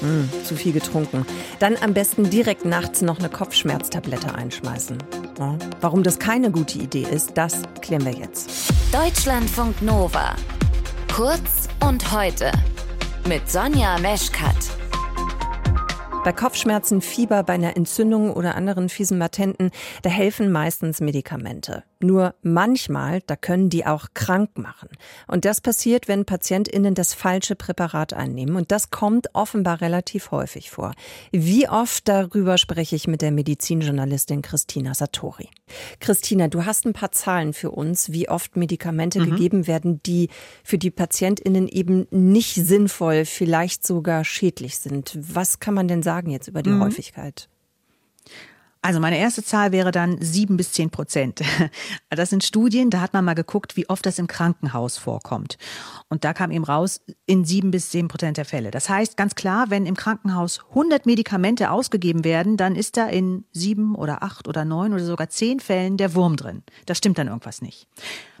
Hm, zu viel getrunken. Dann am besten direkt nachts noch eine Kopfschmerztablette einschmeißen. Ja, warum das keine gute Idee ist, das klären wir jetzt. Deutschlandfunk Nova. Kurz und heute. Mit Sonja Meschkat. Bei Kopfschmerzen, Fieber, bei einer Entzündung oder anderen fiesen Matenten, da helfen meistens Medikamente. Nur manchmal, da können die auch krank machen. Und das passiert, wenn PatientInnen das falsche Präparat einnehmen. Und das kommt offenbar relativ häufig vor. Wie oft darüber spreche ich mit der Medizinjournalistin Christina Satori. Christina, du hast ein paar Zahlen für uns, wie oft Medikamente mhm. gegeben werden, die für die PatientInnen eben nicht sinnvoll, vielleicht sogar schädlich sind. Was kann man denn sagen jetzt über die mhm. Häufigkeit? Also meine erste Zahl wäre dann sieben bis zehn Prozent. Das sind Studien, da hat man mal geguckt, wie oft das im Krankenhaus vorkommt. Und da kam eben raus, in sieben bis zehn Prozent der Fälle. Das heißt ganz klar, wenn im Krankenhaus 100 Medikamente ausgegeben werden, dann ist da in sieben oder acht oder neun oder sogar zehn Fällen der Wurm drin. Da stimmt dann irgendwas nicht.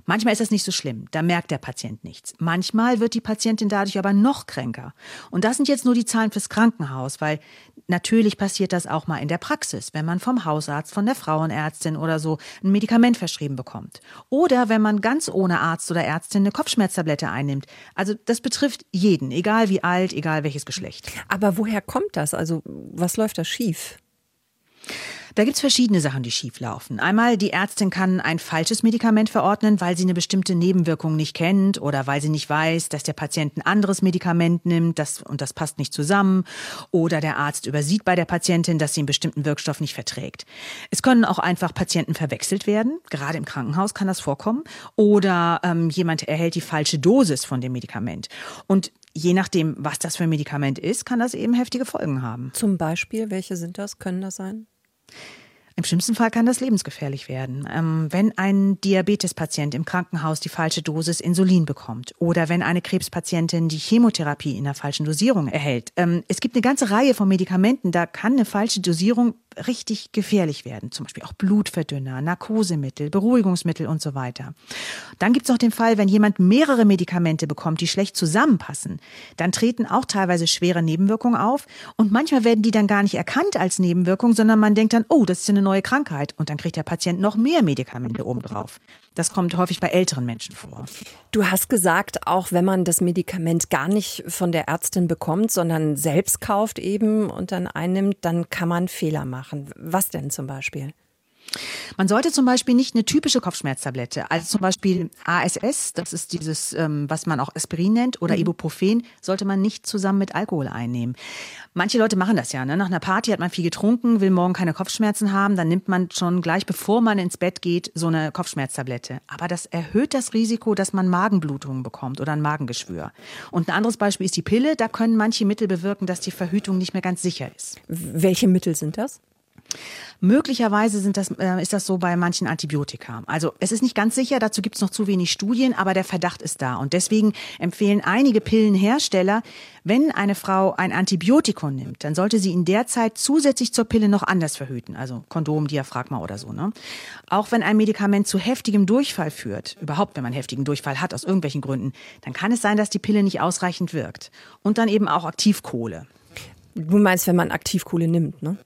Manchmal ist das nicht so schlimm, da merkt der Patient nichts. Manchmal wird die Patientin dadurch aber noch kränker. Und das sind jetzt nur die Zahlen fürs Krankenhaus, weil natürlich passiert das auch mal in der Praxis, wenn man vom Hausarzt, von der Frauenärztin oder so ein Medikament verschrieben bekommt. Oder wenn man ganz ohne Arzt oder Ärztin eine Kopfschmerztablette einnimmt. Also das betrifft jeden, egal wie alt, egal welches Geschlecht. Aber woher kommt das? Also was läuft da schief? Da gibt's verschiedene Sachen, die schieflaufen. Einmal, die Ärztin kann ein falsches Medikament verordnen, weil sie eine bestimmte Nebenwirkung nicht kennt oder weil sie nicht weiß, dass der Patient ein anderes Medikament nimmt das, und das passt nicht zusammen. Oder der Arzt übersieht bei der Patientin, dass sie einen bestimmten Wirkstoff nicht verträgt. Es können auch einfach Patienten verwechselt werden. Gerade im Krankenhaus kann das vorkommen. Oder ähm, jemand erhält die falsche Dosis von dem Medikament. Und je nachdem, was das für ein Medikament ist, kann das eben heftige Folgen haben. Zum Beispiel, welche sind das? Können das sein? Im schlimmsten Fall kann das lebensgefährlich werden. Ähm, wenn ein Diabetespatient im Krankenhaus die falsche Dosis Insulin bekommt oder wenn eine Krebspatientin die Chemotherapie in der falschen Dosierung erhält. Ähm, es gibt eine ganze Reihe von Medikamenten, da kann eine falsche Dosierung richtig gefährlich werden. Zum Beispiel auch Blutverdünner, Narkosemittel, Beruhigungsmittel und so weiter. Dann gibt es noch den Fall, wenn jemand mehrere Medikamente bekommt, die schlecht zusammenpassen. Dann treten auch teilweise schwere Nebenwirkungen auf und manchmal werden die dann gar nicht erkannt als Nebenwirkung, sondern man denkt dann, oh, das ist eine neue Krankheit und dann kriegt der Patient noch mehr Medikamente obendrauf. Das kommt häufig bei älteren Menschen vor. Du hast gesagt, auch wenn man das Medikament gar nicht von der Ärztin bekommt, sondern selbst kauft eben und dann einnimmt, dann kann man Fehler machen. Was denn zum Beispiel? Man sollte zum Beispiel nicht eine typische Kopfschmerztablette, also zum Beispiel ASS, das ist dieses, ähm, was man auch Aspirin nennt, oder mhm. Ibuprofen, sollte man nicht zusammen mit Alkohol einnehmen. Manche Leute machen das ja. Ne? Nach einer Party hat man viel getrunken, will morgen keine Kopfschmerzen haben, dann nimmt man schon gleich, bevor man ins Bett geht, so eine Kopfschmerztablette. Aber das erhöht das Risiko, dass man Magenblutungen bekommt oder ein Magengeschwür. Und ein anderes Beispiel ist die Pille. Da können manche Mittel bewirken, dass die Verhütung nicht mehr ganz sicher ist. Welche Mittel sind das? Möglicherweise sind das, äh, ist das so bei manchen Antibiotika. Also es ist nicht ganz sicher, dazu gibt es noch zu wenig Studien, aber der Verdacht ist da. Und deswegen empfehlen einige Pillenhersteller, wenn eine Frau ein Antibiotikum nimmt, dann sollte sie in der Zeit zusätzlich zur Pille noch anders verhüten, also Kondom, Diaphragma oder so. Ne? Auch wenn ein Medikament zu heftigem Durchfall führt, überhaupt wenn man heftigen Durchfall hat aus irgendwelchen Gründen, dann kann es sein, dass die Pille nicht ausreichend wirkt. Und dann eben auch Aktivkohle. Du meinst, wenn man Aktivkohle nimmt, ne?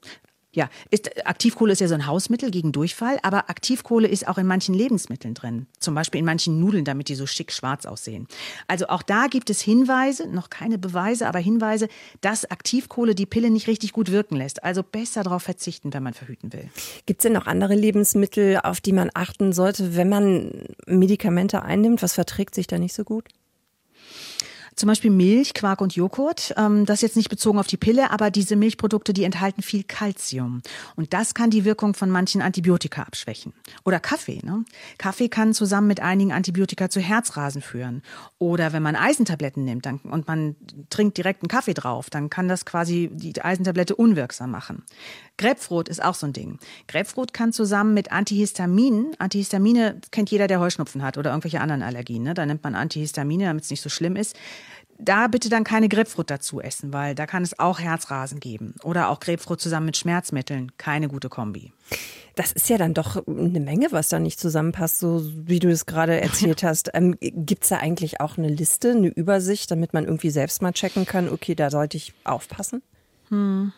Ja, ist, Aktivkohle ist ja so ein Hausmittel gegen Durchfall, aber Aktivkohle ist auch in manchen Lebensmitteln drin. Zum Beispiel in manchen Nudeln, damit die so schick schwarz aussehen. Also auch da gibt es Hinweise, noch keine Beweise, aber Hinweise, dass Aktivkohle die Pille nicht richtig gut wirken lässt. Also besser darauf verzichten, wenn man verhüten will. Gibt es denn noch andere Lebensmittel, auf die man achten sollte, wenn man Medikamente einnimmt? Was verträgt sich da nicht so gut? Zum Beispiel Milch, Quark und Joghurt. Ähm, das jetzt nicht bezogen auf die Pille, aber diese Milchprodukte, die enthalten viel Kalzium. Und das kann die Wirkung von manchen Antibiotika abschwächen. Oder Kaffee. Ne? Kaffee kann zusammen mit einigen Antibiotika zu Herzrasen führen. Oder wenn man Eisentabletten nimmt dann, und man trinkt direkt einen Kaffee drauf, dann kann das quasi die Eisentablette unwirksam machen. Grapefruit ist auch so ein Ding. Grapefruit kann zusammen mit Antihistaminen, Antihistamine kennt jeder, der Heuschnupfen hat oder irgendwelche anderen Allergien. Ne? Da nimmt man Antihistamine, damit es nicht so schlimm ist da bitte dann keine Grapefruit dazu essen, weil da kann es auch Herzrasen geben. Oder auch Grapefruit zusammen mit Schmerzmitteln. Keine gute Kombi. Das ist ja dann doch eine Menge, was da nicht zusammenpasst, so wie du es gerade erzählt hast. Ähm, Gibt es da eigentlich auch eine Liste, eine Übersicht, damit man irgendwie selbst mal checken kann, okay, da sollte ich aufpassen? Hm.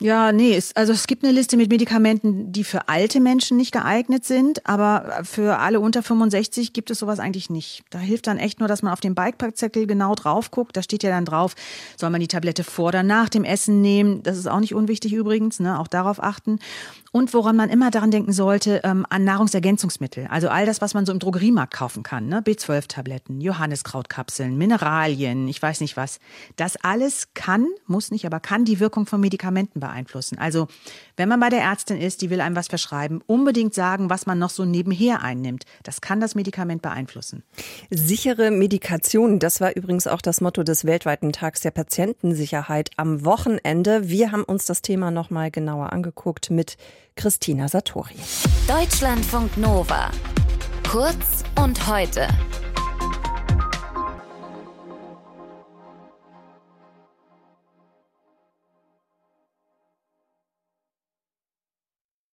Ja, nee, es, also es gibt eine Liste mit Medikamenten, die für alte Menschen nicht geeignet sind, aber für alle unter 65 gibt es sowas eigentlich nicht. Da hilft dann echt nur, dass man auf den Bikepackzettel genau drauf guckt. Da steht ja dann drauf, soll man die Tablette vor oder nach dem Essen nehmen. Das ist auch nicht unwichtig übrigens, ne? auch darauf achten. Und woran man immer daran denken sollte, ähm, an Nahrungsergänzungsmittel. Also all das, was man so im Drogeriemarkt kaufen kann. Ne? B12-Tabletten, Johanniskrautkapseln, Mineralien, ich weiß nicht was. Das alles kann, muss nicht, aber kann die Wirkung von Medikamenten beeinflussen. Also wenn man bei der Ärztin ist, die will einem was verschreiben, unbedingt sagen, was man noch so nebenher einnimmt. Das kann das Medikament beeinflussen. Sichere Medikation, das war übrigens auch das Motto des weltweiten Tags der Patientensicherheit am Wochenende. Wir haben uns das Thema noch mal genauer angeguckt mit Christina Satori. Deutschlandfunk Nova. Kurz und heute.